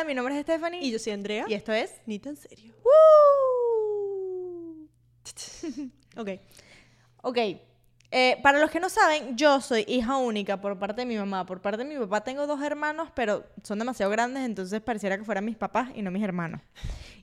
Hola, mi nombre es Stephanie. Y yo soy Andrea. Y esto es... Ni tan serio. ¡Woo! Ok. Ok. eh, para los que no saben, yo soy hija única por parte de mi mamá. Por parte de mi papá tengo dos hermanos, pero son demasiado grandes, entonces pareciera que fueran mis papás y no mis hermanos.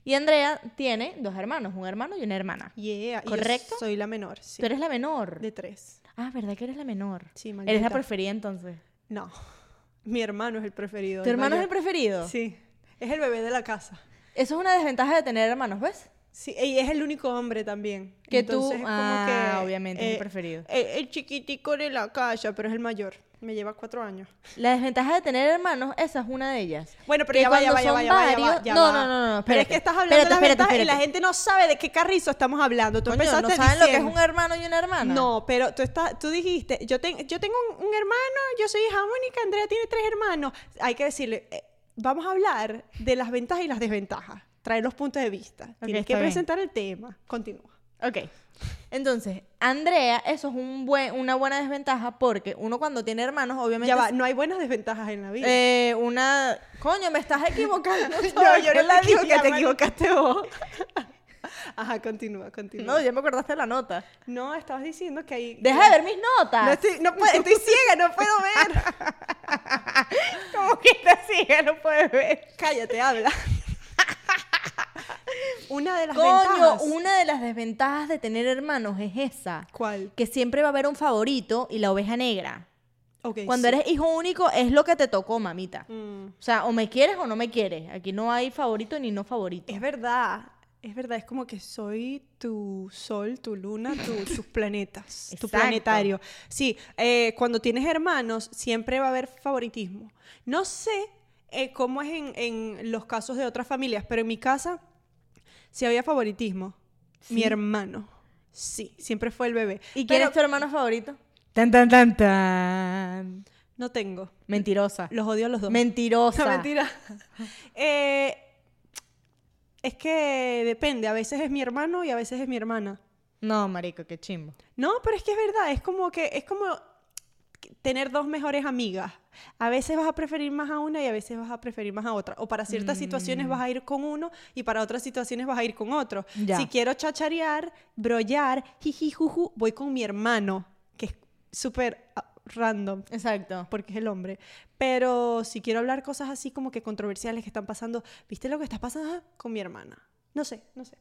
Y Andrea tiene dos hermanos, un hermano y una hermana. Yeah. y yo ¿Correcto? soy la menor. Sí. Tú eres la menor. De tres. Ah, ¿verdad que eres la menor? Sí, Eres la maldita. preferida entonces. No. Mi hermano es el preferido. ¿Tu hermano es el preferido? Sí. Es el bebé de la casa. Eso es una desventaja de tener hermanos, ¿ves? Sí, y es el único hombre también. Que tú- es como ah, que, obviamente, es el preferido. El, el chiquitico de la casa, pero es el mayor. Me lleva cuatro años. La desventaja de tener hermanos, esa es una de ellas. Bueno, pero ya va, ya cuando va, ya son va, ya va, ya va, varios- ya no, no, no, Pero es que estás hablando Espérate, de las espérate, ventajas y la gente no sabe de qué carrizo estamos hablando. Tú Coño, ¿no empezaste saben lo que es diciendo- un hermano y una hermana? No, pero tú, estás, tú dijiste, yo, ten- yo tengo un, un hermano, yo soy hija única, Andrea tiene tres hermanos. Hay que decirle, eh, vamos a hablar de las ventajas y las desventajas. Traer los puntos de vista. Tienes que bien. presentar el tema. Continúa. Ok. Entonces, Andrea, eso es un buen, una buena desventaja porque uno cuando tiene hermanos, obviamente... Ya va, no hay buenas desventajas en la vida. eh, una... Coño, me estás equivocando. no, yo ¿Qué no te equivoqué, ladilla, te equivocaste vos. Ajá, continúa, continúa. No, ya me acordaste de la nota. No, estabas diciendo que hay... Deja de ver mis notas. No estoy, no puedo- estoy ciega, no puedo ver. ¿Cómo que te sigue? No puedes ver. Cállate, habla. Una de las Coño, ventajas. una de las desventajas de tener hermanos es esa. ¿Cuál? Que siempre va a haber un favorito y la oveja negra. Ok, Cuando sí. eres hijo único es lo que te tocó, mamita. Mm, O sea, o me quieres o no me quieres. Aquí no hay favorito ni no favorito. Es verdad. Es verdad, es como que soy tu sol, tu luna, tu- tus planetas, tu planetario. Sí, eh, cuando tienes hermanos siempre va a haber favoritismo. No sé eh, cómo es en, en los casos de otras familias, pero en mi casa sí había favoritismo. Mi hermano. Sí, siempre fue el bebé. ¿Y quién Pero es tu hermano favorito? Tan, tan, tan, tan. No tengo. Mentirosa. Los odio a los dos. Mentirosa. No, mentira. Eh, es que depende, a veces es mi hermano y a veces es mi hermana. No, marico, qué chimbo. No, pero es que es verdad, es como que es como tener dos mejores amigas. A veces vas a preferir más a una y a veces vas a preferir más a otra. O para ciertas situaciones vas a ir con uno y para otras situaciones vas a ir con otro. Ya. Si quiero chacharear, brollar, jiji, juju, voy con mi hermano, que es súper random Exacto. porque es el hombre. Pero si quiero hablar cosas así como que controversiales que están pasando, ¿viste lo que está pasando con mi hermana? No sé, no sé.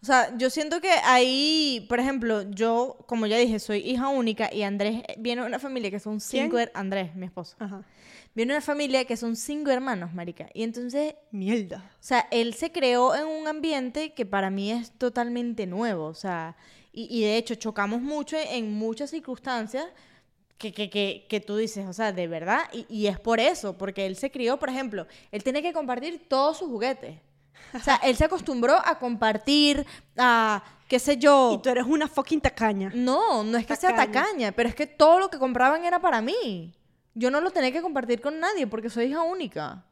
O sea, yo siento que ahí, por ejemplo, yo, como ya dije, soy hija única y Andrés viene de una familia que son cinco... ¿Quién? Andrés, mi esposo. Ajá. Viene de una familia que son cinco hermanos, marica. Y entonces, Mierda. o sea, él se creó en un ambiente que para mí es totalmente nuevo. O sea, y, y de hecho chocamos mucho en muchas circunstancias que, que, que, que tú dices, o sea, de verdad. Y, y es por eso, porque él se crió, por ejemplo, él tiene que compartir todos sus juguetes. O sea, él se acostumbró a compartir, a, qué sé yo. Y tú eres una fucking tacaña. No, no es que sea Tacaña. tacaña, pero es que todo lo que compraban era para mí. Yo no lo tenía que compartir con nadie porque soy hija única.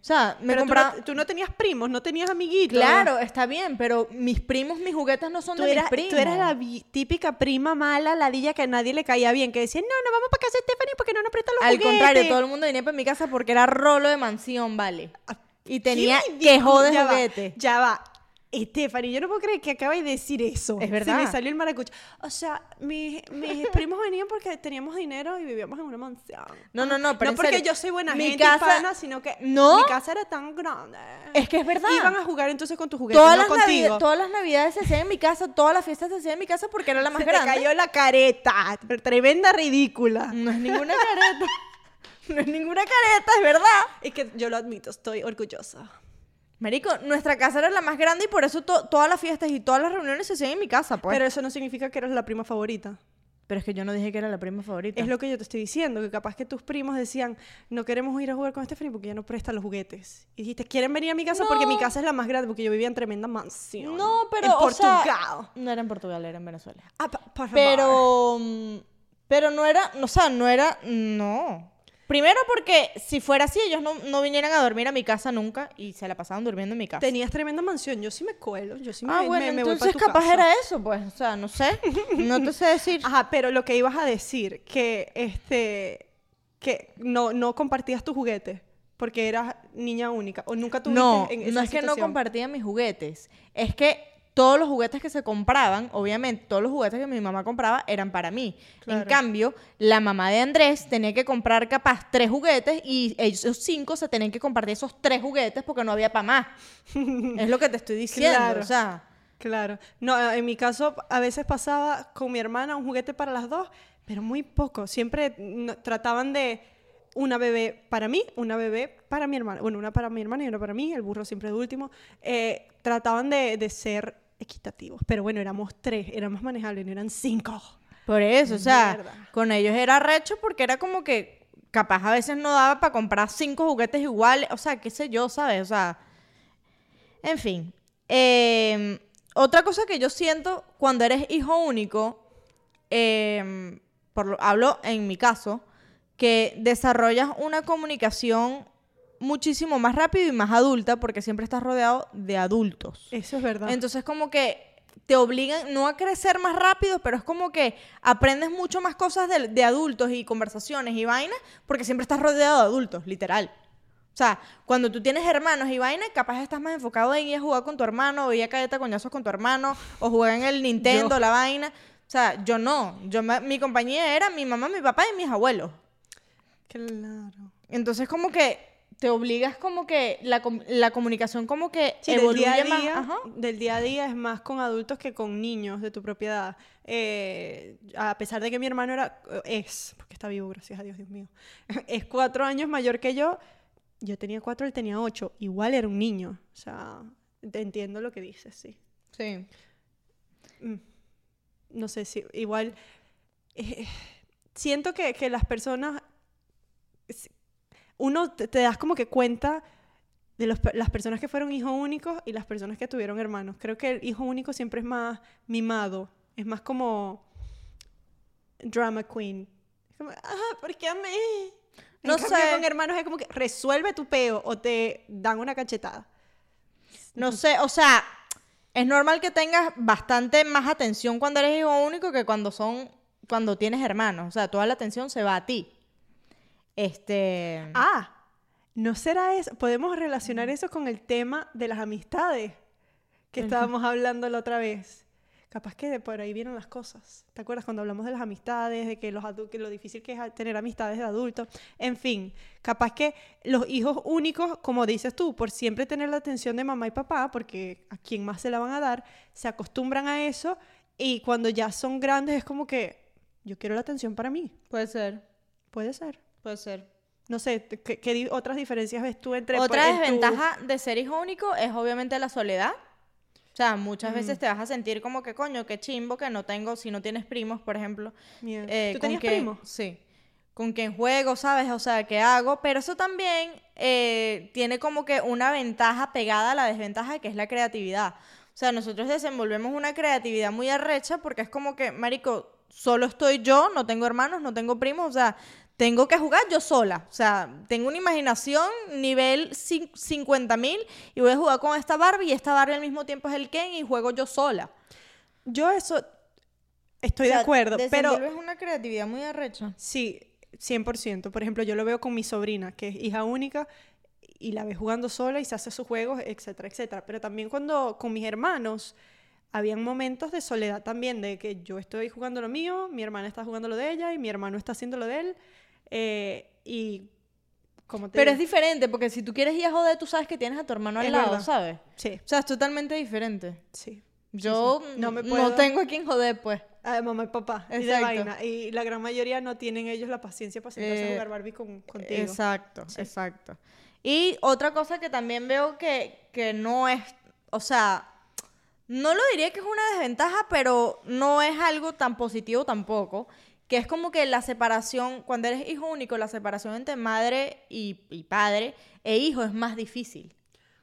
O sea, me Pero tú no, tú no tenías primos, no tenías amiguitos. Claro, está bien, pero mis primos, mis juguetes no son Tú de eras, mis primos. tú eras la típica prima mala, ladilla que a nadie le caía bien, que decía, no, no vamos para casa de Stephanie porque no nos prestan los Al juguetes. contrario, todo el mundo venía para mi casa porque era rolo de mansión, vale. Ah, Y tenía Ya va, juguete. Ya va. Stephanie, yo no puedo creer que acabas de decir eso. Es Se me verdad. salió el maracucho. O sea, mis, mis primos venían porque teníamos dinero y vivíamos en una mansión. No, no, no, pero no porque serio, yo soy buena mi gente casa- y pana, sino que No. mi casa era tan grande. Es que es verdad. Iban a jugar entonces con tus juguetes, Todas, no las contigo. todas las navidades se hacían en mi casa, todas las fiestas se hacían en mi casa porque era la más Se grande. te cayó la careta. Tremenda ridícula. No es ninguna careta. no es ninguna careta, es verdad. Es que yo lo admito, estoy orgullosa. Marico, nuestra casa era la más grande y por eso to- todas las fiestas y todas las reuniones se hacían en mi casa, pues. Pero Pero, eso no significa que eres la prima favorita. es que yo no dije que era la prima favorita. Es lo que yo te estoy diciendo, que capaz que tus primos decían, no queremos ir a jugar con Stephanie porque ya no presta los juguetes. Y dijiste, ¿quieren venir a mi casa? Porque mi casa es la más grande, porque yo vivía en tremenda mansión. No, pero En o sea, Portugal. no era en Portugal, era en Venezuela. Ah, pa- por favor. Pero mm, pero no era, o sea, no era no. Primero porque si fuera así ellos no, no vinieran a dormir a mi casa nunca y se la pasaban durmiendo en mi casa. Tenías tremenda mansión, yo sí me cuelo, yo sí me, ah, me- bueno, me voy entonces tu capaz casa. era eso, pues, o sea, no sé, no te sé decir. Ajá, pero lo que ibas a decir, que este que no, no compartías tus juguetes. porque eras niña única o nunca tuviste No, en esa no es que no compartía mis juguetes. Es que todos los juguetes que se compraban, obviamente, todos los juguetes que mi mamá compraba eran para mí. En cambio, la mamá de Andrés tenía que comprar capaz tres juguetes y esos cinco se tenían que compartir esos tres juguetes porque no había para más. es lo que te estoy diciendo. Claro. O sea, Claro. No, en mi caso a veces pasaba con mi hermana un juguete para las dos, pero muy poco. Siempre trataban de una bebé para mí, una bebé para mi hermana. Bueno, una para mi hermana y una para mí, el burro siempre de último. Eh, trataban de, de ser equitativos. Pero bueno, éramos tres, era más manejable, no eran cinco. por eso, o sea, Mierda. con ellos era recho porque era como que capaz a veces no daba para comprar cinco juguetes iguales. O sea, qué sé yo, ¿sabes? O sea, en fin. Eh, otra cosa que yo siento cuando eres hijo único, eh, por lo- hablo en mi caso, que desarrollas una comunicación muchísimo más rápido y más adulta porque siempre estás rodeado de adultos. Eso es verdad. Entonces como que te obligan no a crecer más rápido, pero es como que aprendes mucho más cosas de, de adultos y conversaciones y vainas porque siempre estás rodeado de adultos, literal. O sea, cuando tú tienes hermanos y vainas, capaz estás más enfocado en ir a jugar con tu hermano, o ir a caerte a coñazos con tu hermano, o jugar en el Nintendo, Yo. la vaina. O sea, yo no. Yo mi compañía era mi mamá, mi papá y mis abuelos. Claro. Entonces como que te obligas como que la, la comunicación como que Sí, del día, a más. día, Ajá. del día a día es más con adultos que con niños de tu propiedad. Eh, a pesar de que mi hermano era, es, porque está vivo, gracias a Dios, Dios mío, es cuatro años mayor que yo, yo tenía cuatro, él tenía ocho, igual era un niño. O sea, te entiendo lo que dices, sí. Sí. Mm. No sé si, igual, eh, siento que, que las personas, uno te, te das como que cuenta de los las personas que fueron hijos únicos y las personas que tuvieron hermanos. Creo que el hijo único siempre es más mimado, es más como drama queen. Es como, ah, ¿por qué a mí? En No cambio, sé. con hermanos es como que resuelve tu peo o te dan una cachetada. No sé, o sea, es normal que tengas bastante más atención cuando eres hijo único que cuando son, cuando tienes hermanos. O sea, toda la atención se va a ti. Este. Ah, ¿no será eso? Podemos relacionar eso con el tema de las amistades que estábamos hablando la otra vez. Capaz que de por ahí vieron las cosas. ¿Te acuerdas cuando hablamos de las amistades, de que, los que lo difícil que es tener amistades de adultos? En fin, capaz que los hijos únicos, como dices tú, por siempre tener la atención de mamá y papá, porque a quién más se la van a dar, se acostumbran a eso y cuando ya son grandes es como que yo quiero la atención para mí. Puede ser, Puede ser. Puede ser. No sé, ¿qué, otras diferencias ves tú entre... por- Otra en tu- desventaja de ser hijo único es obviamente la soledad. O sea, muchas Mm. veces te vas a sentir como que coño, qué chimbo que no tengo, si no tienes primos, por ejemplo. Mierda. eh, ¿Tú con tenías quién- primos? Sí. Con quien juego, ¿sabes? O sea, ¿qué hago? Pero eso también eh, tiene como que una ventaja pegada a la desventaja que es la creatividad. O sea, nosotros desenvolvemos una creatividad muy arrecha porque es como que, marico, solo estoy yo, no tengo hermanos, no tengo primos, o sea, tengo que jugar yo sola. O sea, tengo una imaginación nivel cin- 50 mil y voy a jugar con esta Barbie y esta Barbie al mismo tiempo es el Ken y juego yo sola. Yo eso estoy O sea, de acuerdo, pero desenvuelves una creatividad muy arrecha. sí, 100%. Por ejemplo, yo lo veo con mi sobrina, que es hija única, y la ve jugando sola y se hace sus juegos, etcétera, etcétera. Pero también cuando con mis hermanos, habían momentos de soledad también, de que yo estoy jugando lo mío, mi hermana está jugando lo de ella y mi hermano está haciendo lo de él. Eh, y como te Pero digo- es diferente, porque si tú quieres ir a joder, tú sabes que tienes a tu hermano al Es lado, verdad. ¿sabes? Sí, O sea, es totalmente diferente. sí. Yo sí. No me no puedo- tengo a quien joder, pues. Ah, mamá y papá. Y de Exacto. vaina. Y la gran mayoría no tienen ellos la paciencia para sentarse a Eh, jugar Barbie con, contigo. Exacto, Sí. exacto. Y otra cosa que también veo que, que no es, o sea, no lo diría que es una desventaja, pero no es algo tan positivo tampoco, que es como que la separación, cuando eres hijo único, la separación entre madre y, y padre e hijo es más difícil.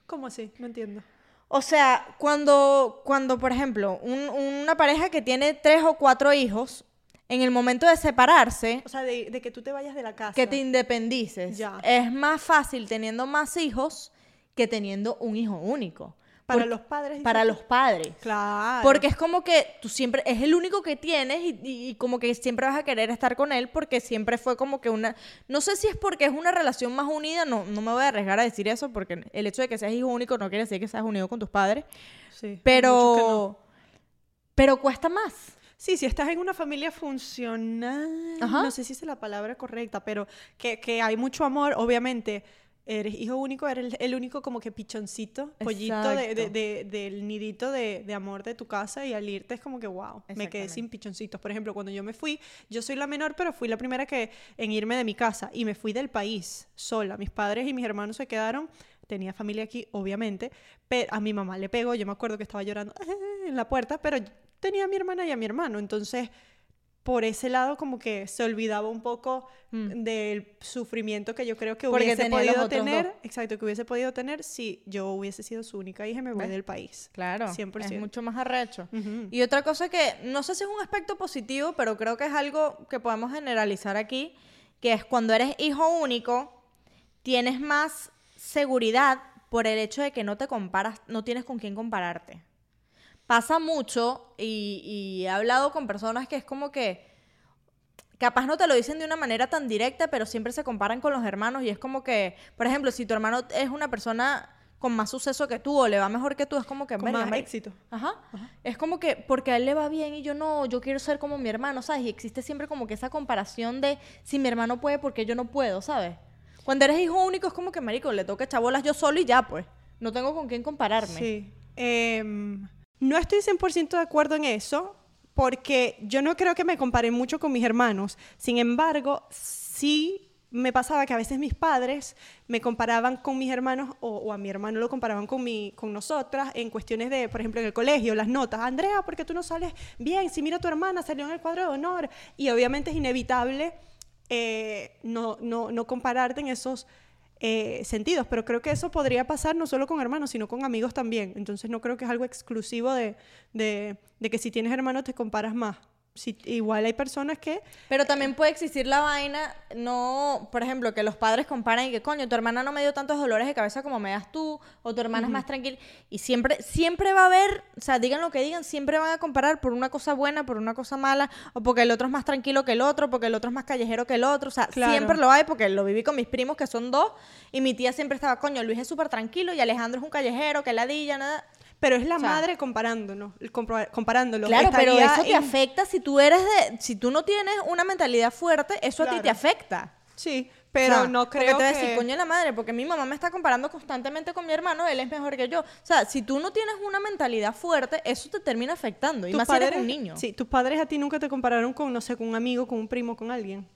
¿Cómo así? No entiendo. O sea, cuando, cuando por ejemplo, un- una pareja que tiene tres o cuatro hijos, en el momento de separarse, O sea, de, de que tú te vayas de la casa. que te independices, Ya. es más fácil teniendo más hijos que teniendo un hijo único. Para Por- los padres. Para los padres. Claro. Porque es como que tú siempre, es el único que tienes y, y- y como que siempre vas a querer estar con él porque siempre fue como que una, no sé si es porque es una relación más unida, no, no me voy a arriesgar a decir eso porque el hecho de que seas hijo único no quiere decir que seas unido con tus padres, Sí, no. pero, pero cuesta más. Sí, si estás en una familia funcional, Ajá. no sé si es la palabra correcta, pero que, que hay mucho amor, obviamente. Eres hijo único, eres el, único como que pichoncito, pollito de- de- de- del nidito de, de amor de tu casa y al irte es como que, wow, me quedé sin pichoncitos. Por ejemplo, cuando yo me fui, yo soy la menor, pero fui la primera que en irme de mi casa y me fui del país sola. Mis padres y mis hermanos se quedaron, tenía familia aquí, obviamente, pero a mi mamá le pegó, yo me acuerdo que estaba llorando en la puerta, pero tenía a mi hermana y a mi hermano, entonces por ese lado como que se olvidaba un poco Mm. del sufrimiento que yo creo que Porque hubiese podido tener, dos. exacto, que hubiese podido tener si yo hubiese sido su única hija y me voy ¿Ves? del país. Claro, 100%. es mucho más arrecho. Y otra cosa que no sé si es un aspecto positivo, pero creo que es algo que podemos generalizar aquí, que es cuando eres hijo único, tienes más seguridad por el hecho de que no te comparas, no tienes con quién compararte. Pasa mucho y, y he hablado con personas que es como que capaz no te lo dicen de una manera tan directa, pero siempre se comparan con los hermanos y es como que, por ejemplo, si tu hermano es una persona con más suceso que tú o le va mejor que tú, es como que Con "Verga, más éxito. Ajá. Es como que porque a él le va bien y yo no, yo quiero ser como mi hermano, ¿sabes? Y existe siempre como que esa comparación de si mi hermano puede, porque yo no puedo, ¿sabes? Cuando eres hijo único es como que, marico, le toca echar bolas yo solo y ya, pues. No tengo con quién compararme. Sí. Em, no estoy 100% de acuerdo en eso, porque yo no creo que me compare mucho con mis hermanos. Sin embargo, sí me pasaba que a veces mis padres me comparaban con mis hermanos o, o a mi hermano lo comparaban con, mi, con nosotras en cuestiones de, por ejemplo, en el colegio, las notas. Andrea, ¿por qué tú no sales bien? Si mira a tu hermana, salió en el cuadro de honor. Y obviamente es inevitable eh, no, no, no compararte en esos eh, sentidos, pero creo que eso podría pasar no solo con hermanos, sino con amigos también. Entonces no creo que es algo exclusivo de, de, de que si tienes hermanos te comparas más. Si, igual hay personas que... Pero también puede existir la vaina, no, por ejemplo, que los padres comparan y que, coño, tu hermana no me dio tantos dolores de cabeza como me das tú, o tu hermana es más tranquila. Y siempre, siempre va a haber, o sea, digan lo que digan, siempre van a comparar por una cosa buena, por una cosa mala, o porque el otro es más tranquilo que el otro, porque el otro es más callejero que el otro. O sea, Claro. siempre lo hay, porque lo viví con mis primos, que son dos, y mi tía siempre estaba, coño, Luis es súper tranquilo y Alejandro es un callejero, que ladilla, nada. Pero es la O sea, madre comparándonos, comparándolo. Claro, pero eso te en- afecta si tú eres de, si tú no tienes una mentalidad fuerte, eso a ti te afecta. Sí, pero O sea, no porque creo te voy a que... decir, coño la madre, porque mi mamá me está comparando constantemente con mi hermano, él es mejor que yo. O sea, si tú no tienes una mentalidad fuerte, eso te termina afectando. Y más si eres padres- un niño. Sí, tus padres a ti nunca te compararon con, no sé, con un amigo, con un primo, con alguien.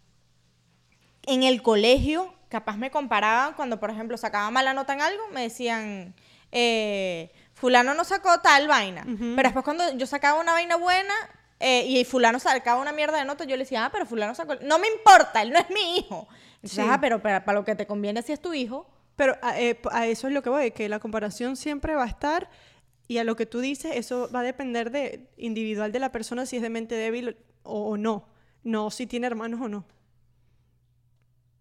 En el colegio, capaz me comparaban cuando, por ejemplo, sacaba mala nota en algo, me decían, eh, fulano no sacó tal vaina. Pero después cuando yo sacaba una vaina buena eh, y fulano sacaba una mierda de nota, yo le decía, ah, pero fulano sacó... No me importa, él no es mi hijo. Entonces, Sí. ah, pero para, para lo que te conviene si es tu hijo. Pero a, eh, a eso es lo que voy, que la comparación siempre va a estar y a lo que tú dices, eso va a depender de individual de la persona si es de mente débil o, o no. No si tiene hermanos o no.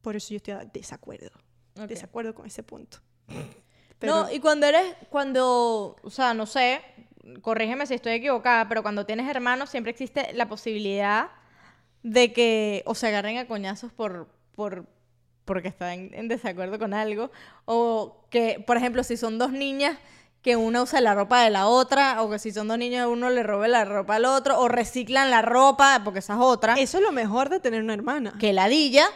Por eso yo estoy a desacuerdo. Desacuerdo con ese punto. No, y cuando eres, cuando, o sea, no sé, corrígeme si estoy equivocada, pero cuando tienes hermanos siempre existe la posibilidad de que o se agarren a coñazos por, por, porque están en desacuerdo con algo, o que, por ejemplo, si son dos niñas, que una usa la ropa de la otra, o que si son dos niños, uno le robe la ropa al otro, o reciclan la ropa, porque esa es otra, Eso es lo mejor de tener una hermana. que ladilla,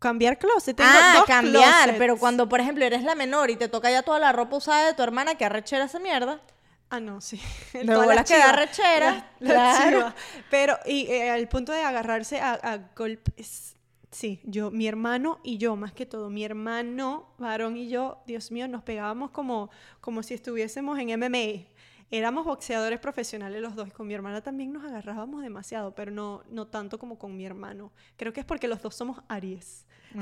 Cambiar closet. Tengo ah, dos cambiar, closets. pero cuando, por ejemplo, eres la menor y te toca ya toda la ropa usada de tu hermana, que arrechera esa mierda. Ah, no, sí. De Todas bolas las que da chivas. rechera, La- claro. Pero, y eh, al punto de agarrarse a, a golpes. Sí, yo, mi hermano y yo, más que todo, mi hermano, varón y yo, Dios mío, nos pegábamos como, como si estuviésemos en MMA. Éramos boxeadores profesionales los dos y con mi hermana también nos agarrábamos demasiado, pero no, no tanto como con mi hermano. Creo que es porque los dos somos Aries.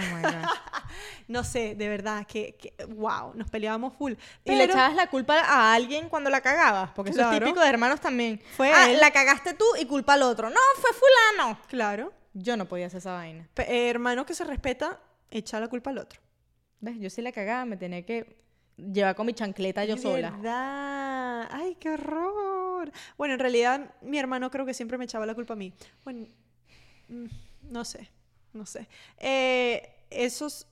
No sé, de verdad, que, que wow, nos peleábamos full. Y le Pero- echabas la culpa a alguien cuando la cagabas, porque eso es Claro. típico de hermanos también. Fue ah, él. la cagaste tú y culpa al otro. No, fue fulano. Claro, Yo no podía hacer esa vaina. pe- eh, hermano que se respeta, echa la culpa al otro. ¿Ves? Yo sí la cagaba, me tenía que llevar con mi chancleta yo sola. verdad. Ay, qué horror. Bueno, en realidad mi hermano creo que siempre me echaba la culpa a mí. Bueno, mm, no sé, no sé. Eh, eso es,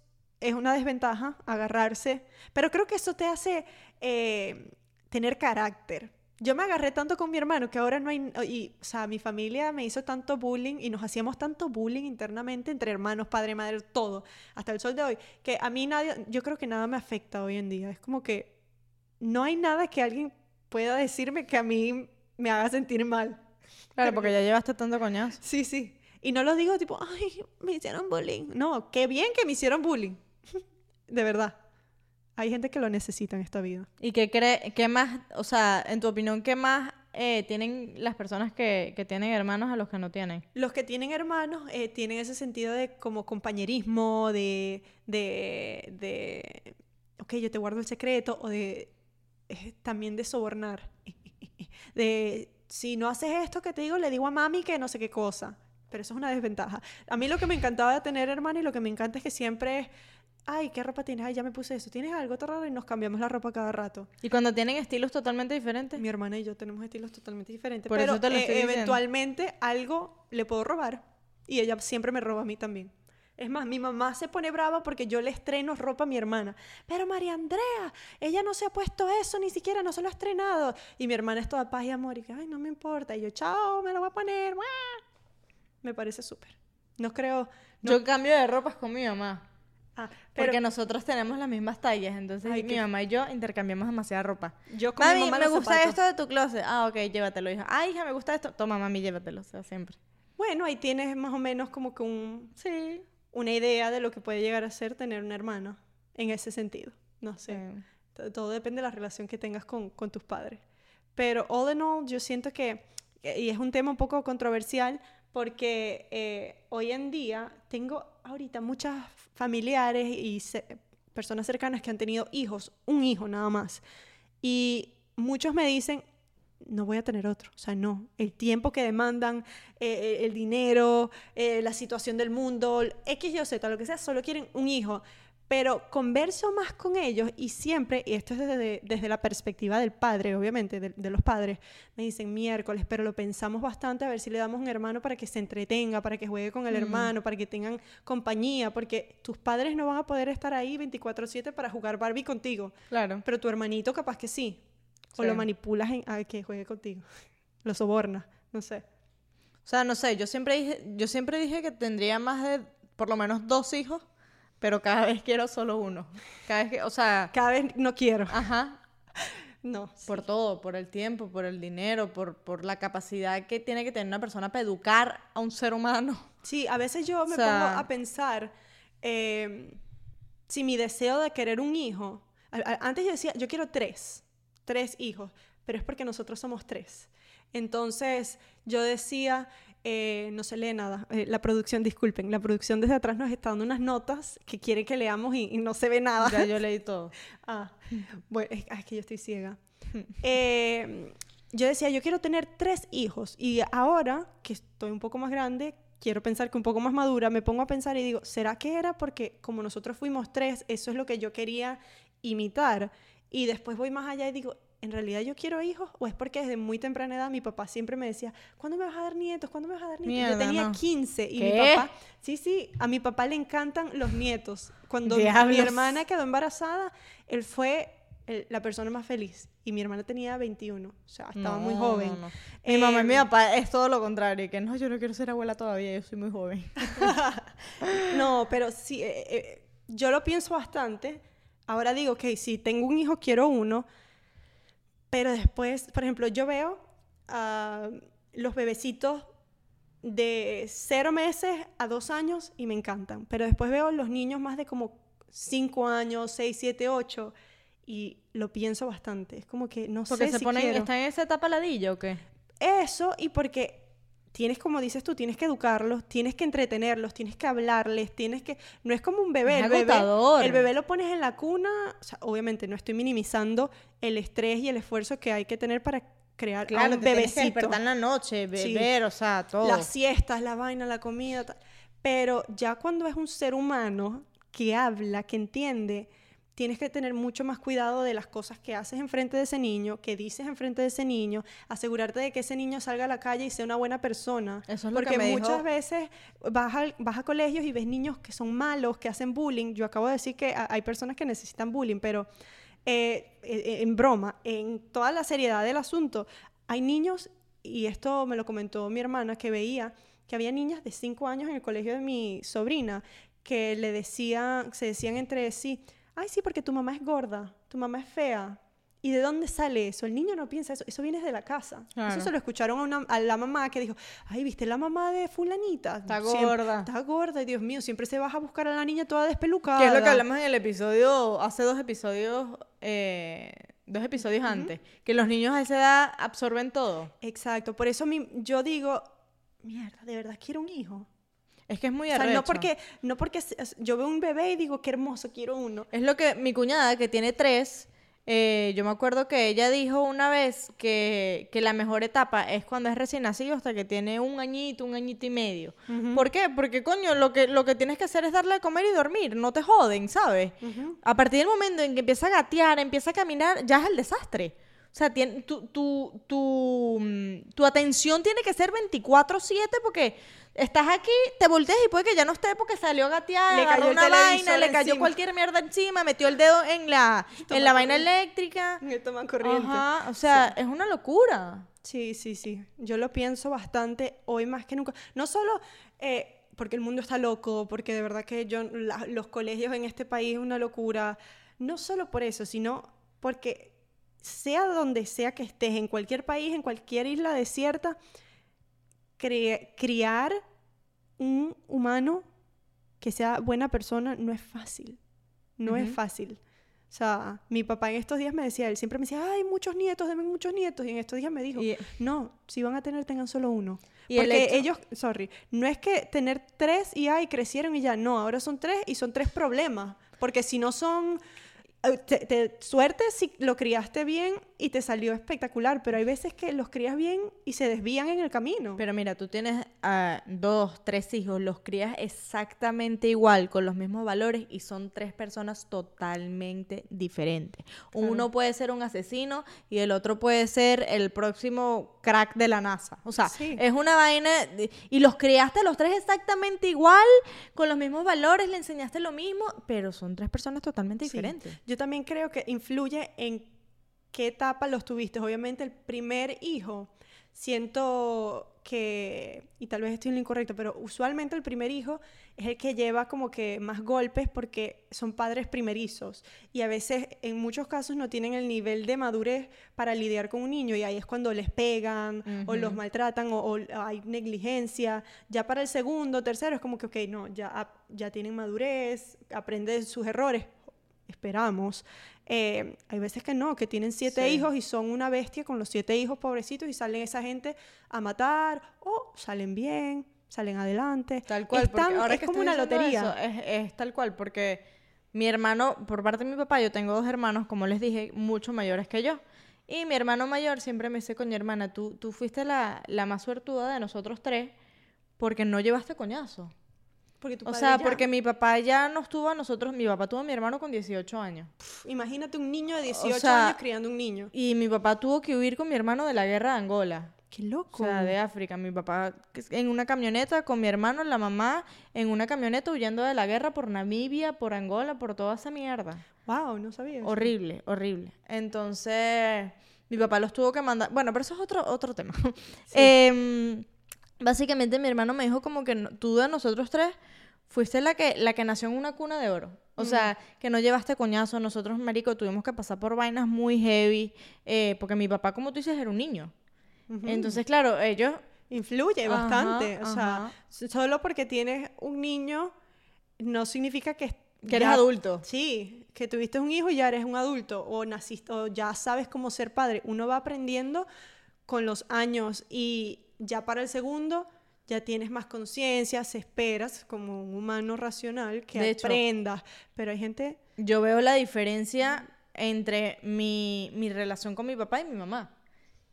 una desventaja, agarrarse. Pero creo que eso te hace eh, tener carácter. Yo me agarré tanto con mi hermano que ahora no hay... Y, o sea, mi familia me hizo tanto bullying y nos hacíamos tanto bullying internamente entre hermanos, padre, madre, todo, hasta el sol de hoy, que a mí nadie... Yo creo que nada me afecta hoy en día. Es como que no hay nada que alguien pueda decirme que a mí me haga sentir mal. Claro, porque ya llevaste tanto coñazo. Sí, sí. Y no lo digo tipo, ay, me hicieron bullying. No, qué bien que me hicieron bullying. De verdad. Hay gente que lo necesita en esta vida. ¿Y qué cree, qué más, o sea, en tu opinión, qué más eh, tienen las personas que, que tienen hermanos a los que no tienen? Los que tienen hermanos eh, tienen ese sentido de como compañerismo, de, de, de, ok, yo te guardo el secreto, o de, eh, también de sobornar. De, si no haces esto que te digo, le digo a mami que no sé qué cosa. Pero eso es una desventaja. A mí lo que me encantaba de tener hermanos y lo que me encanta es que siempre es, ay, ¿qué ropa tienes? Ay, ya me puse eso. ¿Tienes algo tan raro? Y nos cambiamos la ropa cada rato. Y cuando tienen estilos totalmente diferentes. Mi hermana y yo tenemos estilos totalmente diferentes. Por pero eso te lo eh, estoy eventualmente algo le puedo robar. Y ella siempre me roba a mí también. Es más, mi mamá se pone brava porque yo le estreno ropa a mi hermana. Pero María Andrea, ella no se ha puesto eso, ni siquiera no se lo ha estrenado. Y mi hermana es toda paz y amor y que, ay, no me importa. Y yo, chao, me lo voy a poner. Me parece súper. No creo... no- Yo cambio de ropas con mi mamá. Ah, pero Porque nosotros tenemos las mismas tallas. Entonces Ay, mi mamá y yo intercambiamos demasiada ropa. yo con mi Mami, mamá me gusta zapatos. esto de tu closet. Ah, ok, llévatelo, hija. Ay, hija, me gusta esto. Toma, mami, llévatelo. O sea, siempre. Bueno, ahí tienes más o menos como que un, Sí. Una idea de lo que puede llegar a ser tener un hermano en ese sentido. No sé. Todo depende de la relación que tengas con, con tus padres. Pero all in all, yo siento que, que- y es un tema un poco controversial, porque eh, hoy en día tengo ahorita muchas familiares y personas cercanas que han tenido hijos, un hijo nada más. Y muchos me dicen, no voy a tener otro. O sea, no. El tiempo que demandan, eh, el dinero, eh, la situación del mundo, X, Y o Z, lo que sea, solo quieren un hijo. Pero converso más con ellos y siempre, y esto es desde, desde la perspectiva del padre, obviamente, de, de los padres, me dicen miércoles, pero lo pensamos bastante a ver si le damos un hermano para que se entretenga, para que juegue con el Mm. hermano, para que tengan compañía, porque tus padres no van a poder estar ahí 24/7 para jugar Barbie contigo, Claro. pero tu hermanito capaz que sí. O Sí. lo manipulas en, a que juegue contigo. Lo sobornas, no sé. O sea, no sé, yo siempre dije, yo siempre dije que tendría más de por lo menos dos hijos, pero cada vez quiero solo uno. Cada vez que, o sea, Cada vez no quiero. ajá, No. por todo, por el tiempo, por el dinero, por, por la capacidad que tiene que tener una persona para educar a un ser humano. Sí, a veces yo me O sea- pongo a pensar eh, si mi deseo de querer un hijo. a- a- Antes yo decía, yo quiero tres, tres hijos, pero es porque nosotros somos tres. Entonces yo decía, eh, no se lee nada. eh, la producción, disculpen, la producción desde atrás nos está dando unas notas que quiere que leamos y, y no se ve nada. Ya yo leí todo. Ah, bueno, es, ah, es que yo estoy ciega. Eh, yo decía, yo quiero tener tres hijos y ahora que estoy un poco más grande, quiero pensar que un poco más madura, me pongo a pensar y digo, ¿será que era porque como nosotros fuimos tres, eso es lo que yo quería imitar? Y después voy más allá y digo, ¿en realidad yo quiero hijos? ¿O es porque desde muy temprana edad mi papá siempre me decía, ¿cuándo me vas a dar nietos? ¿Cuándo me vas a dar nietos? Mierda, yo tenía no. 15 y mi ¿Qué? papá, sí, sí, a mi papá le encantan los nietos. Cuando mi Diablos. hermana quedó embarazada, él fue el- la persona más feliz. Y mi hermana tenía 21, o sea, estaba muy joven. no, no. Mi mamá y mi Em, papá es todo lo contrario, que no, yo no quiero ser abuela todavía, yo soy muy joven. No, pero sí, eh, eh, yo lo pienso bastante. Ahora digo, ok, si tengo un hijo, quiero uno. Pero después, por ejemplo, yo veo a los bebecitos de cero meses a dos años y me encantan. Pero después veo los niños más de como cinco años, seis, siete, ocho y lo pienso bastante. Es como que no Porque sé se si ponen, quiero. ¿están en esa etapa ladilla o qué? Eso y porque tienes, como dices tú, tienes que educarlos, tienes que entretenerlos, tienes que hablarles, tienes que... No es como un bebé. Es el, bebé el bebé lo pones en la cuna, o sea, obviamente no estoy minimizando el estrés y el esfuerzo que hay que tener para crear a Claro, un te tienes que bebecito. despertar en la noche, Sí. beber, o sea, todo. Las siestas, la vaina, la comida. tal. Pero ya cuando es un ser humano que habla, que entiende, tienes que tener mucho más cuidado de las cosas que haces enfrente de ese niño, que dices enfrente de ese niño, asegurarte de que ese niño salga a la calle y sea una buena persona. Eso es lo Porque que me muchas dijo- veces vas a, vas a colegios y ves niños que son malos, que hacen bullying. Yo acabo de decir que a- hay personas que necesitan bullying, pero eh, eh, en broma, en toda la seriedad del asunto, hay niños, y esto me lo comentó mi hermana, que veía que había niñas de 5 años en el colegio de mi sobrina que le decían, se decían entre sí, ay sí, porque tu mamá es gorda, tu mamá es fea. ¿Y de dónde sale eso? El niño no piensa eso, eso viene de la casa. Claro. Eso se lo escucharon a, una- a la mamá que dijo, ay, ¿viste la mamá de fulanita? Está Siempre- gorda. Está gorda, y Dios mío, siempre se baja a buscar a la niña toda despelucada. Que es lo que hablamos en el episodio, hace dos episodios, eh, dos episodios antes, que los niños a esa edad absorben todo. Exacto, por eso mi- yo digo, mierda, de verdad quiero un hijo. Es que es muy O sea, arrecho. no porque, no porque yo veo un bebé y digo, qué hermoso, quiero uno. Es lo que mi cuñada, que tiene tres, eh, yo me acuerdo que ella dijo una vez que, que la mejor etapa es cuando es recién nacido hasta que tiene un añito, un añito y medio. ¿Por qué? Porque, coño, lo que, lo que tienes que hacer es darle de comer y dormir, no te joden, ¿sabes? A partir del momento en que empieza a gatear, empieza a caminar, ya es el desastre. O sea, tu, tu, tu, mm, tu atención tiene que ser 24/7 porque estás aquí, te volteas y puede que ya no esté porque salió a gatear, Le cayó el una vaina, le cayó encima. cualquier mierda encima, metió el dedo en la, en la vaina eléctrica. Me toma corriente. Ajá, o sea, es una locura. Sí, sí, sí. Yo lo pienso bastante hoy más que nunca. No solo eh, porque el mundo está loco, porque de verdad que yo, la- los colegios en este país es una locura. No solo por eso, sino porque sea donde sea que estés, en cualquier país, en cualquier isla desierta, criar un humano que sea buena persona no es fácil. No es fácil. O sea, mi papá en estos días me decía, él siempre me decía, ay, muchos nietos, denme muchos nietos. Y en estos días me dijo, Y- no, si van a tener, tengan solo uno. Y Porque ellos, sorry, no es que tener tres y ay, crecieron y ya, no, ahora son tres y son tres problemas. Porque si no son, te- te- suerte si lo criaste bien y te salió espectacular, pero hay veces que los crías bien y se desvían en el camino. Pero mira, tú tienes ah, dos, tres hijos, los crías exactamente igual, con los mismos valores y son tres personas totalmente diferentes. Uno puede ser un asesino y el otro puede ser el próximo crack de la NASA. O sea, Sí. es una vaina de- y los criaste los tres exactamente igual, con los mismos valores, le enseñaste lo mismo, pero son tres personas totalmente Sí. diferentes. Yo también creo que influye en qué etapa los tuviste. Obviamente el primer hijo, siento que, y tal vez estoy en lo incorrecto, pero usualmente el primer hijo es el que lleva como que más golpes porque son padres primerizos y a veces en muchos casos no tienen el nivel de madurez para lidiar con un niño y ahí es cuando les pegan o los maltratan o, o hay negligencia. Ya para el segundo, tercero es como que, ok, no, ya, ap- ya tienen madurez, aprenden sus errores, esperamos. Eh, hay veces que no, que tienen siete Sí. hijos y son una bestia con los siete hijos pobrecitos y salen esa gente a matar o salen bien, salen adelante. Tal cual, porque ahora es que como una lotería. eso, es, es tal cual, porque mi hermano, por parte de mi papá, yo tengo dos hermanos, como les dije, mucho mayores que yo. Y mi hermano mayor siempre me dice, coño, hermana, tú, tú fuiste la, la más suertuda de nosotros tres porque no llevaste coñazo. Porque tu O padre sea, ya- porque mi papá ya nos tuvo a nosotros, mi papá tuvo a mi hermano con 18 años. Imagínate un niño de 18 sea, años criando un niño. Y mi papá tuvo que huir con mi hermano de la guerra de Angola. Qué O loco. sea, de África. Mi papá en una camioneta con mi hermano, la mamá, en una camioneta huyendo de la guerra por Namibia, por Angola, por toda esa mierda. Wow, no sabía. eso. Horrible, horrible. Entonces, mi papá los tuvo que mandar. Bueno, pero eso es otro, otro tema. Em, básicamente, mi hermano me dijo como que no- tú de nosotros tres fuiste la que, la que nació en una cuna de oro. O sea, que no llevaste coñazo. Nosotros, marico, tuvimos que pasar por vainas muy heavy. eh, porque mi papá, como tú dices, era un niño. Entonces, claro, ellos Influye Ajá, bastante. O sea, ajá. solo porque tienes un niño no significa que... Que eres ya- adulto. Sí, que tuviste un hijo y ya eres un adulto o naciste o ya sabes cómo ser padre. Uno va aprendiendo con los años y ya para el segundo ya tienes más conciencia, se esperas como un humano racional que De hecho- aprendas. Pero hay gente... Yo veo la diferencia entre mi, mi relación con mi papá y mi mamá.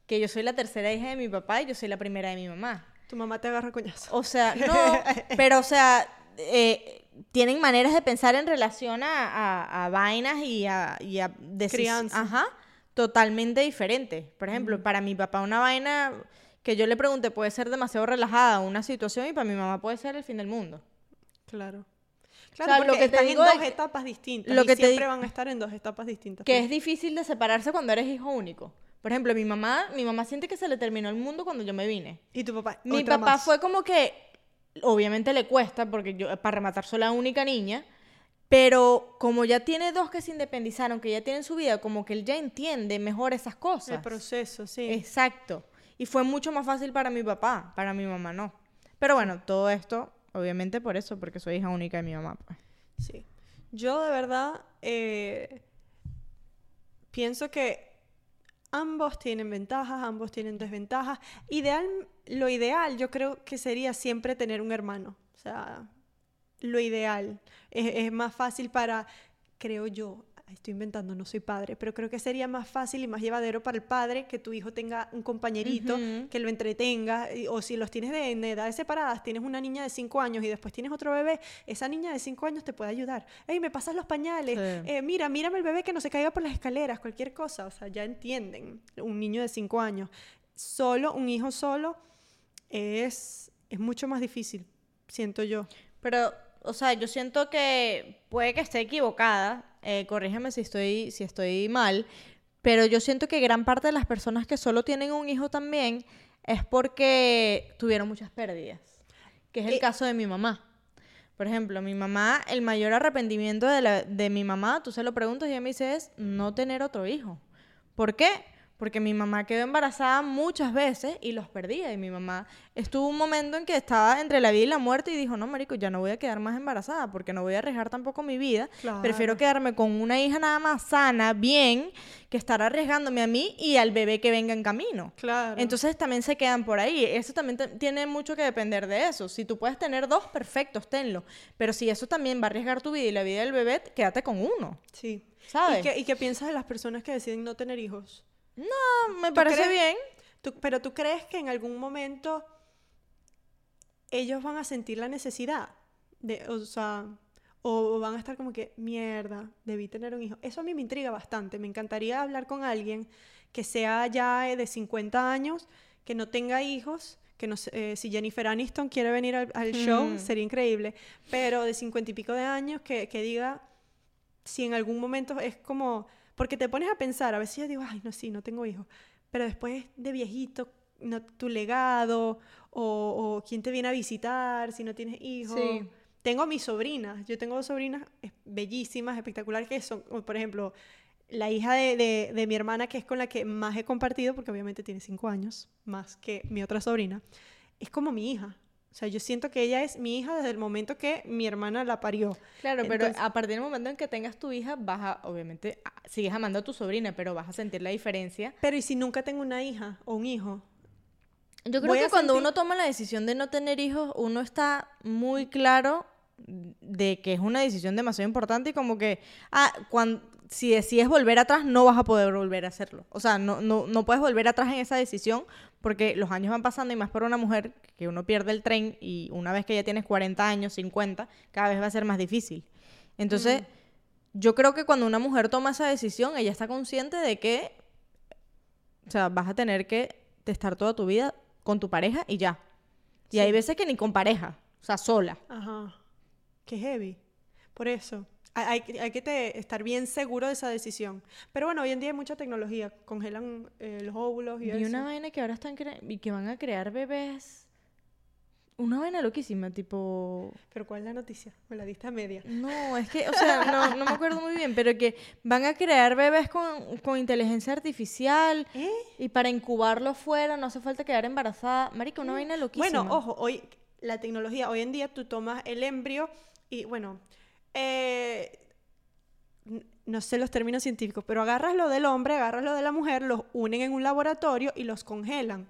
Que yo soy la tercera hija de mi papá y yo soy la primera de mi mamá. Tu mamá te agarra coñazo. O sea, no, pero o sea, eh, tienen maneras de pensar en relación a, a- a vainas y a, y a Crianza. Ajá, totalmente diferentes. Por ejemplo, para mi papá una vaina que yo le pregunté puede ser demasiado relajada una situación y para mi mamá puede ser el fin del mundo. Claro. sea, Claro, lo porque que están en dos etapas distintas. lo que siempre van a estar en dos etapas distintas. Que pues. es difícil de separarse cuando eres hijo único. Por ejemplo, mi mamá, mi mamá siente que se le terminó el mundo cuando yo me vine. Y tu papá. Mi papá más. fue como que, obviamente le cuesta, porque yo, para rematar, soy la única niña, pero como ya tiene dos que se independizaron, que ya tienen su vida, como que él ya entiende mejor esas cosas. El proceso, sí. Exacto. Y fue mucho más fácil para mi papá, para mi mamá no. Pero bueno, todo esto, obviamente por eso, porque soy hija única de mi mamá. pues. Sí. Yo de verdad eh, pienso que ambos tienen ventajas, ambos tienen desventajas. Ideal, lo ideal yo creo que sería siempre tener un hermano. O sea, lo ideal. Es, es más fácil para, creo yo, estoy inventando, no soy padre, pero creo que sería más fácil y más llevadero para el padre que tu hijo tenga un compañerito que lo entretenga, y- o si los tienes de, en edades separadas, tienes una niña de 5 años y después tienes otro bebé, esa niña de 5 años te puede ayudar. Ey, me pasas los pañales, Sí. eh, mira, mírame el bebé que no se caiga por las escaleras, cualquier cosa, o sea, ya entienden, un niño de 5 años. Solo, un hijo solo es, es mucho más difícil, siento yo. Pero, o sea, yo siento que puede que esté equivocada, eh, corrígeme si estoy, si estoy mal, pero yo siento que gran parte de las personas que solo tienen un hijo también es porque tuvieron muchas pérdidas, que es el caso de mi mamá. Por ejemplo, mi mamá, el mayor arrepentimiento de, la- de mi mamá, tú se lo preguntas y ella me dice es no tener otro hijo. ¿Por qué? Porque mi mamá quedó embarazada muchas veces y los perdía. Y mi mamá estuvo un momento en que estaba entre la vida y la muerte y dijo, no, marico, ya no voy a quedar más embarazada porque no voy a arriesgar tampoco mi vida. Prefiero quedarme con una hija nada más sana, bien, que estar arriesgándome a mí y al bebé que venga en camino. Claro. Entonces también se quedan por ahí. Eso también tiene mucho que depender de eso. Si tú puedes tener dos, perfecto, tenlo. Pero si eso también va a arriesgar tu vida y la vida del bebé, quédate con uno. sí. ¿Sabes? ¿Y qué, y qué piensas de las personas que deciden no tener hijos? No, me parece crees? bien. Tú- pero tú crees que en algún momento ellos van a sentir la necesidad de, o sea, o van a estar como que, mierda, debí tener un hijo. Eso a mí me intriga bastante. Me encantaría hablar con alguien que sea ya eh, de 50 años, que no tenga hijos, que no eh, si Jennifer Aniston quiere venir al, al show, Mm. sería increíble, pero de 50 y pico de años que, que diga si en algún momento es como, porque te pones a pensar, a veces yo digo, ay, no, sí, no tengo hijos, pero después de viejito, no, tu legado, o, o quién te viene a visitar si no tienes hijos. Sí. Tengo mis sobrinas, yo tengo dos sobrinas bellísimas, espectaculares, que son, por ejemplo, la hija de, de- de mi hermana, que es con la que más he compartido, porque obviamente tiene cinco años, más que mi otra sobrina, es como mi hija. O sea, yo siento que ella es mi hija desde el momento que mi hermana la parió. Claro, pero Entonces- a partir del momento en que tengas tu hija, vas a, obviamente, a- sigues amando a tu sobrina, pero vas a sentir la diferencia. Pero ¿y si nunca tengo una hija o un hijo? Yo creo Voy que cuando sentir- uno toma la decisión de no tener hijos, uno está muy claro de que es una decisión demasiado importante y como que, ah, cuan- si decides volver atrás, no vas a poder volver a hacerlo. O sea, no, no, no puedes volver atrás en esa decisión porque los años van pasando y más para una mujer que uno pierde el tren y una vez que ya tienes 40 años, 50, cada vez va a ser más difícil. Entonces, yo creo que cuando una mujer toma esa decisión, ella está consciente de que, o sea, vas a tener que estar toda tu vida con tu pareja y ya. Y hay Sí. veces que ni con pareja, o sea, sola. Ajá. Qué heavy. Por eso. Hay, hay- que te- estar bien seguro de esa decisión. Pero bueno, hoy en día hay mucha tecnología. Congelan eh, los óvulos y eso. una vaina que ahora están y que van a crear bebés. Una vaina loquísima, tipo. Pero ¿cuál es la noticia? Me la diste a media. No, es que, o sea, no, no me acuerdo muy bien, pero que van a crear bebés con, con inteligencia artificial ¿Eh? y para incubarlo fuera no hace falta quedar embarazada. Marica, una vaina loquísima. Bueno, ojo, hoy la tecnología, hoy en día tú tomas el embrio y bueno, eh, no sé los términos científicos, pero agarras lo del hombre, agarras lo de la mujer, los unen en un laboratorio y los congelan.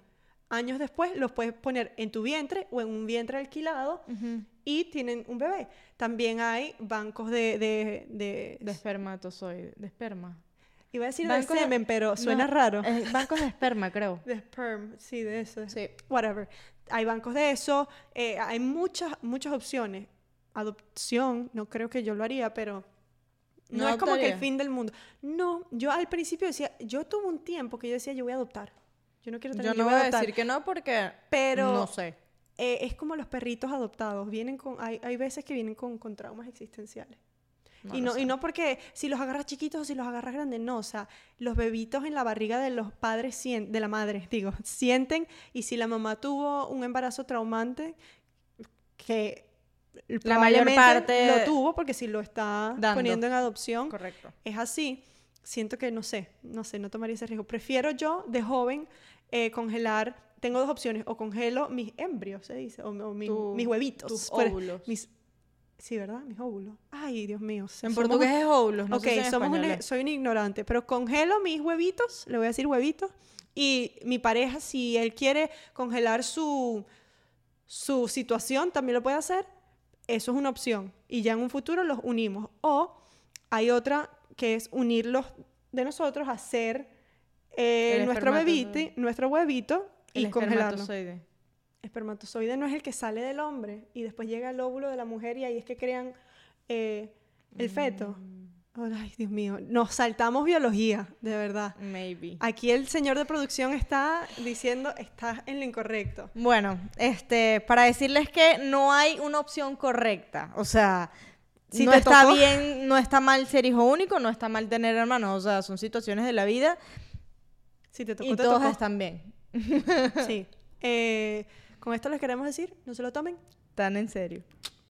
Años después los puedes poner en tu vientre o en un vientre alquilado y tienen un bebé. También hay bancos de... de, de- De espermatozoide, de esperma. iba a decir bancos de de- semen, pero suena No, raro. eh, bancos de esperma, creo. De sperm, sí, de eso. Sí. Whatever. Hay bancos de eso, eh, hay muchas, muchas opciones. Adopción, no creo que yo lo haría, pero no, ¿No es como que el fin del mundo. No, yo al principio decía, yo tuve un tiempo que yo decía, yo voy a adoptar. Yo no quiero tener, Yo no voy a adoptar. decir que no porque Pero- no sé. Eh, es como los perritos adoptados, vienen con, hay, hay veces que vienen con, con traumas existenciales. No y, no, sé. y no porque si los agarras chiquitos o si los agarras grandes, no, o sea, los bebitos en la barriga de los padres, sien- de la madre, digo, sienten, y si la mamá tuvo un embarazo traumante, que La mayor parte- lo tuvo porque si lo está Dando. poniendo en adopción, Correcto. es así, siento que no sé, no sé, no tomaría ese riesgo. Prefiero yo de joven eh, congelar, tengo dos opciones, o congelo mis embrios, se dice, o, o mi- Tu- mis huevitos. tus óvulos. mis- sí, ¿verdad? Mis óvulos. Ay, Dios mío. En portugués es óvulos, no ok, sé si somos es. soy un ignorante, pero congelo mis huevitos, le voy a decir huevitos, y mi pareja, si él quiere congelar su, su situación, también lo puede hacer. Eso es una opción. Y ya en un futuro los unimos. O hay otra que es unirlos de nosotros, hacer eh, nuestro, bebite, nuestro huevito y El congelarlo. espermatozoide. Espermatozoide no es el que sale del hombre y después llega el óvulo de la mujer y ahí es que crean eh, el feto. Mm. Ay, Dios mío, nos saltamos biología, de verdad. Maybe. Aquí el señor de producción está diciendo, estás en lo incorrecto. Bueno, este, para decirles que no hay una opción correcta. O sea, Si no está tocó- bien, no está mal ser hijo único, no está mal tener hermanos. O sea, son situaciones de la vida Si te tocó, y te todos tocó. están bien. Sí. Eh, con esto les queremos decir, no se lo tomen. Tan en serio.